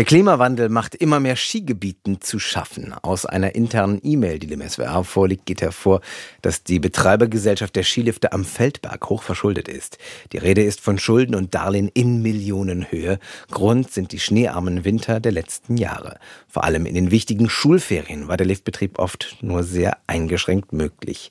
Der Klimawandel macht immer mehr Skigebieten zu schaffen. Aus einer internen E-Mail, die dem SWR vorliegt, geht hervor, dass die Betreibergesellschaft der Skilifte am Feldberg hoch verschuldet ist. Die Rede ist von Schulden und Darlehen in Millionenhöhe. Grund sind die schneearmen Winter der letzten Jahre. Vor allem in den wichtigen Schulferien war der Liftbetrieb oft nur sehr eingeschränkt möglich.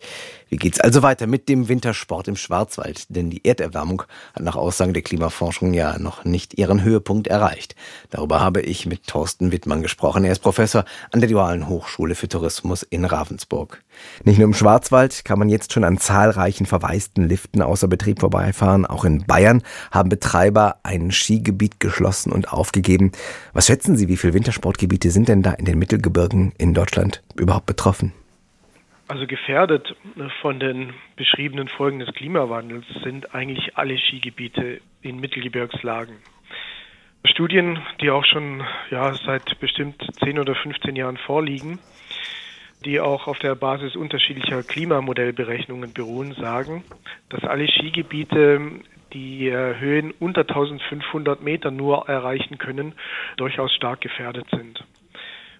Wie geht's also weiter mit dem Wintersport im Schwarzwald? Denn die Erderwärmung hat nach Aussagen der Klimaforschung ja noch nicht ihren Höhepunkt erreicht. Darüber habe ich mit Thorsten Wittmann gesprochen. Er ist Professor an der Dualen Hochschule für Tourismus in Ravensburg. Nicht nur im Schwarzwald kann man jetzt schon an zahlreichen verwaisten Liften außer Betrieb vorbeifahren. Auch in Bayern haben Betreiber ein Skigebiet geschlossen und aufgegeben. Was schätzen Sie, wie viele Wintersportgebiete sind denn da in den Mittelgebirgen in Deutschland überhaupt betroffen? Also gefährdet von den beschriebenen Folgen des Klimawandels sind eigentlich alle Skigebiete in Mittelgebirgslagen. Studien, die auch schon ja, seit bestimmt 10 oder 15 Jahren vorliegen, die auch auf der Basis unterschiedlicher Klimamodellberechnungen beruhen, sagen, dass alle Skigebiete, die äh, Höhen unter 1500 Meter nur erreichen können, durchaus stark gefährdet sind.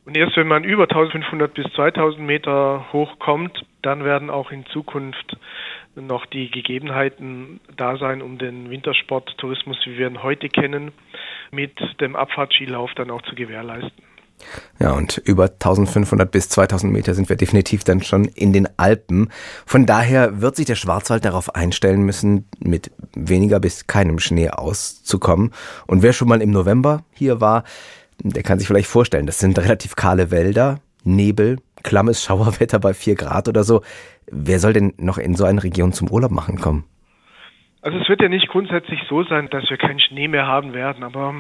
Und erst wenn man über 1500 bis 2000 Meter hochkommt, dann werden auch in Zukunft noch die Gegebenheiten da sein, um den Wintersporttourismus, wie wir ihn heute kennen, mit dem Abfahrtskilauf dann auch zu gewährleisten. Ja, und über 1500 bis 2000 Meter sind wir definitiv dann schon in den Alpen. Von daher wird sich der Schwarzwald darauf einstellen müssen, mit weniger bis keinem Schnee auszukommen. Und wer schon mal im November hier war, der kann sich vielleicht vorstellen, das sind relativ kahle Wälder, Nebel, klammes Schauerwetter bei vier Grad oder so. Wer soll denn noch in so eine Region zum Urlaub machen kommen? Also es wird ja nicht grundsätzlich so sein, dass wir keinen Schnee mehr haben werden, aber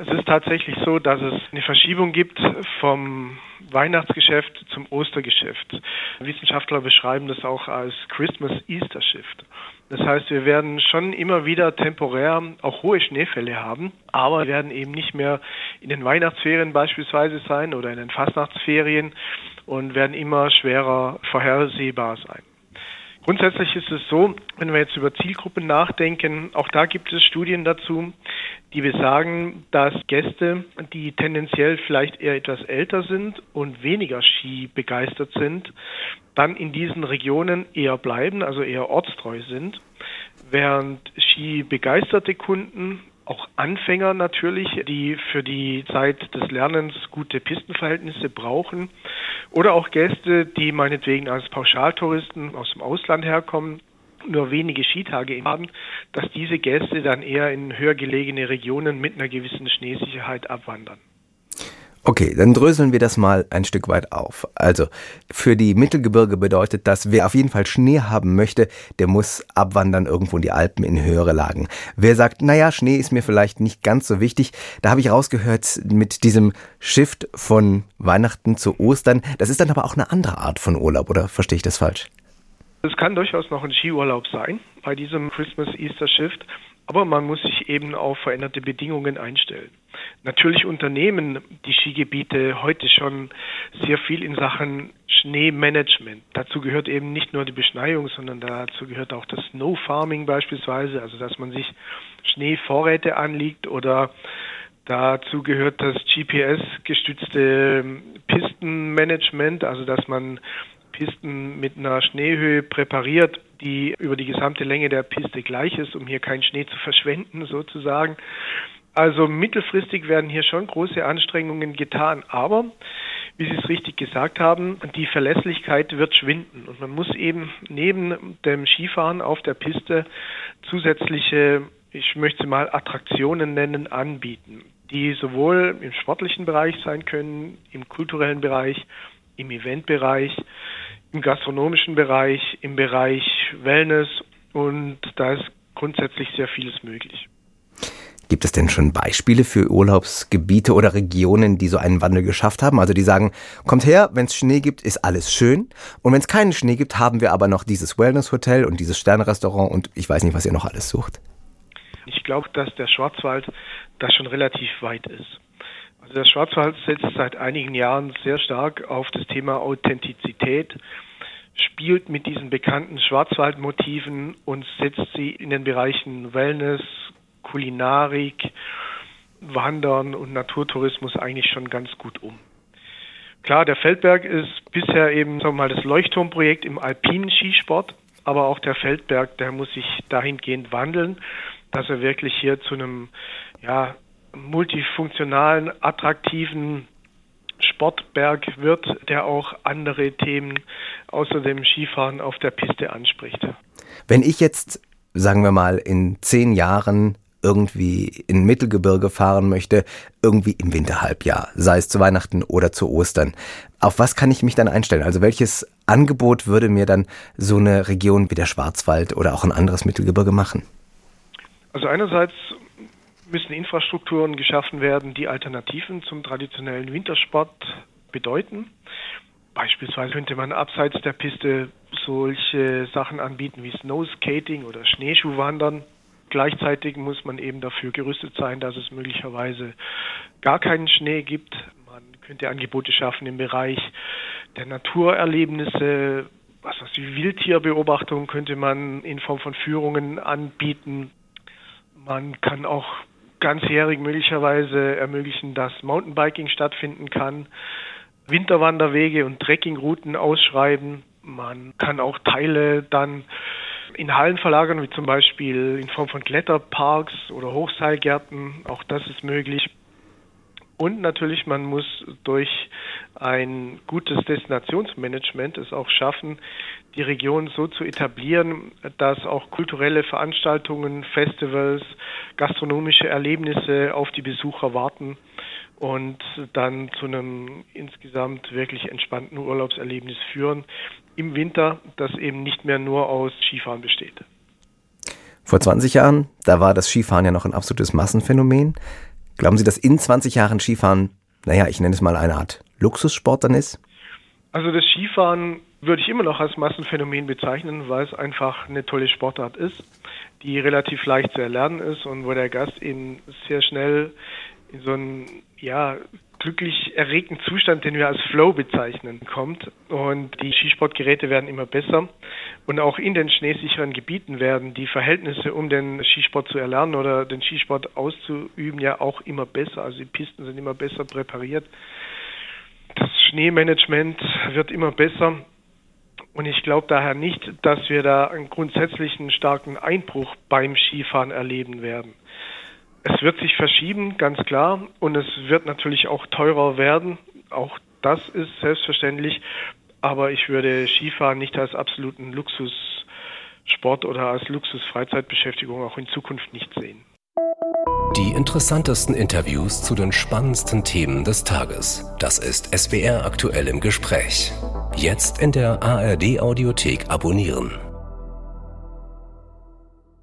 es ist tatsächlich so, dass es eine Verschiebung gibt vom Weihnachtsgeschäft zum Ostergeschäft. Wissenschaftler beschreiben das auch als Christmas Easter Shift. Das heißt, wir werden schon immer wieder temporär auch hohe Schneefälle haben, aber wir werden eben nicht mehr in den Weihnachtsferien beispielsweise sein oder in den Fastnachtsferien und werden immer schwerer vorhersehbar sein. Grundsätzlich ist es so, wenn wir jetzt über Zielgruppen nachdenken, auch da gibt es Studien dazu, die besagen, dass Gäste, die tendenziell vielleicht eher etwas älter sind und weniger Ski begeistert sind, dann in diesen Regionen eher bleiben, also eher ortstreu sind, während Ski begeisterte Kunden auch Anfänger natürlich, die für die Zeit des Lernens gute Pistenverhältnisse brauchen oder auch Gäste, die meinetwegen als Pauschaltouristen aus dem Ausland herkommen, nur wenige Skitage haben, dass diese Gäste dann eher in höher gelegene Regionen mit einer gewissen Schneesicherheit abwandern. Okay, dann dröseln wir das mal ein Stück weit auf. Also, für die Mittelgebirge bedeutet das, wer auf jeden Fall Schnee haben möchte, der muss abwandern irgendwo in die Alpen in höhere Lagen. Wer sagt, naja, Schnee ist mir vielleicht nicht ganz so wichtig, da habe ich rausgehört mit diesem Shift von Weihnachten zu Ostern, das ist dann aber auch eine andere Art von Urlaub, oder verstehe ich das falsch? Es kann durchaus noch ein Skiurlaub sein bei diesem Christmas Easter Shift. Aber man muss sich eben auf veränderte Bedingungen einstellen. Natürlich unternehmen die Skigebiete heute schon sehr viel in Sachen Schneemanagement. Dazu gehört eben nicht nur die Beschneiung, sondern dazu gehört auch das Snow Farming beispielsweise, also dass man sich Schneevorräte anlegt oder Dazu gehört das GPS-gestützte Pistenmanagement, also dass man Pisten mit einer Schneehöhe präpariert, die über die gesamte Länge der Piste gleich ist, um hier keinen Schnee zu verschwenden sozusagen. Also mittelfristig werden hier schon große Anstrengungen getan, aber wie Sie es richtig gesagt haben, die Verlässlichkeit wird schwinden und man muss eben neben dem Skifahren auf der Piste zusätzliche, ich möchte mal Attraktionen nennen, anbieten, die sowohl im sportlichen Bereich sein können, im kulturellen Bereich, im Eventbereich, im gastronomischen Bereich, im Bereich Wellness und da ist grundsätzlich sehr vieles möglich. Gibt es denn schon Beispiele für Urlaubsgebiete oder Regionen, die so einen Wandel geschafft haben? Also die sagen, kommt her, wenn es Schnee gibt, ist alles schön. Und wenn es keinen Schnee gibt, haben wir aber noch dieses Wellness-Hotel und dieses Sternrestaurant und ich weiß nicht, was ihr noch alles sucht. Ich glaube, dass der Schwarzwald da schon relativ weit ist. Also der Schwarzwald setzt seit einigen Jahren sehr stark auf das Thema Authentizität, spielt mit diesen bekannten Schwarzwaldmotiven und setzt sie in den Bereichen Wellness, Kulinarik Wandern und Naturtourismus eigentlich schon ganz gut um. Klar, der Feldberg ist bisher eben sagen mal das Leuchtturmprojekt im alpinen Skisport, aber auch der Feldberg, der muss sich dahingehend wandeln, dass er wirklich hier zu einem ja, multifunktionalen, attraktiven Sportberg wird, der auch andere Themen außer dem Skifahren auf der Piste anspricht. Wenn ich jetzt, sagen wir mal, in zehn Jahren irgendwie in Mittelgebirge fahren möchte, irgendwie im Winterhalbjahr, sei es zu Weihnachten oder zu Ostern. Auf was kann ich mich dann einstellen? Also welches Angebot würde mir dann so eine Region wie der Schwarzwald oder auch ein anderes Mittelgebirge machen? Also einerseits müssen Infrastrukturen geschaffen werden, die Alternativen zum traditionellen Wintersport bedeuten. Beispielsweise könnte man abseits der Piste solche Sachen anbieten wie Snowskating oder Schneeschuhwandern. Gleichzeitig muss man eben dafür gerüstet sein, dass es möglicherweise gar keinen Schnee gibt. Man könnte Angebote schaffen im Bereich der Naturerlebnisse, was weiß ich, Wildtierbeobachtung könnte man in Form von Führungen anbieten. Man kann auch ganzjährig möglicherweise ermöglichen, dass Mountainbiking stattfinden kann, Winterwanderwege und Trekkingrouten ausschreiben. Man kann auch Teile dann in Hallen verlagern, wie zum Beispiel in Form von Kletterparks oder Hochseilgärten. Auch das ist möglich. Und natürlich, man muss durch ein gutes Destinationsmanagement es auch schaffen, die Region so zu etablieren, dass auch kulturelle Veranstaltungen, Festivals, gastronomische Erlebnisse auf die Besucher warten und dann zu einem insgesamt wirklich entspannten Urlaubserlebnis führen im Winter, das eben nicht mehr nur aus Skifahren besteht. Vor 20 Jahren, da war das Skifahren ja noch ein absolutes Massenphänomen. Glauben Sie, dass in 20 Jahren Skifahren, naja, ich nenne es mal eine Art Luxussport dann ist? Also das Skifahren würde ich immer noch als Massenphänomen bezeichnen, weil es einfach eine tolle Sportart ist, die relativ leicht zu erlernen ist und wo der Gast eben sehr schnell in so einen ja, glücklich erregten Zustand, den wir als Flow bezeichnen, kommt. Und die Skisportgeräte werden immer besser. Und auch in den schneesicheren Gebieten werden die Verhältnisse, um den Skisport zu erlernen oder den Skisport auszuüben, ja auch immer besser. Also die Pisten sind immer besser präpariert. Das Schneemanagement wird immer besser. Und ich glaube daher nicht, dass wir da einen grundsätzlichen starken Einbruch beim Skifahren erleben werden. Es wird sich verschieben, ganz klar. Und es wird natürlich auch teurer werden. Auch das ist selbstverständlich. Aber ich würde Skifahren nicht als absoluten Luxussport oder als Luxusfreizeitbeschäftigung auch in Zukunft nicht sehen. Die interessantesten Interviews zu den spannendsten Themen des Tages. Das ist SWR aktuell im Gespräch. Jetzt in der ARD Audiothek abonnieren.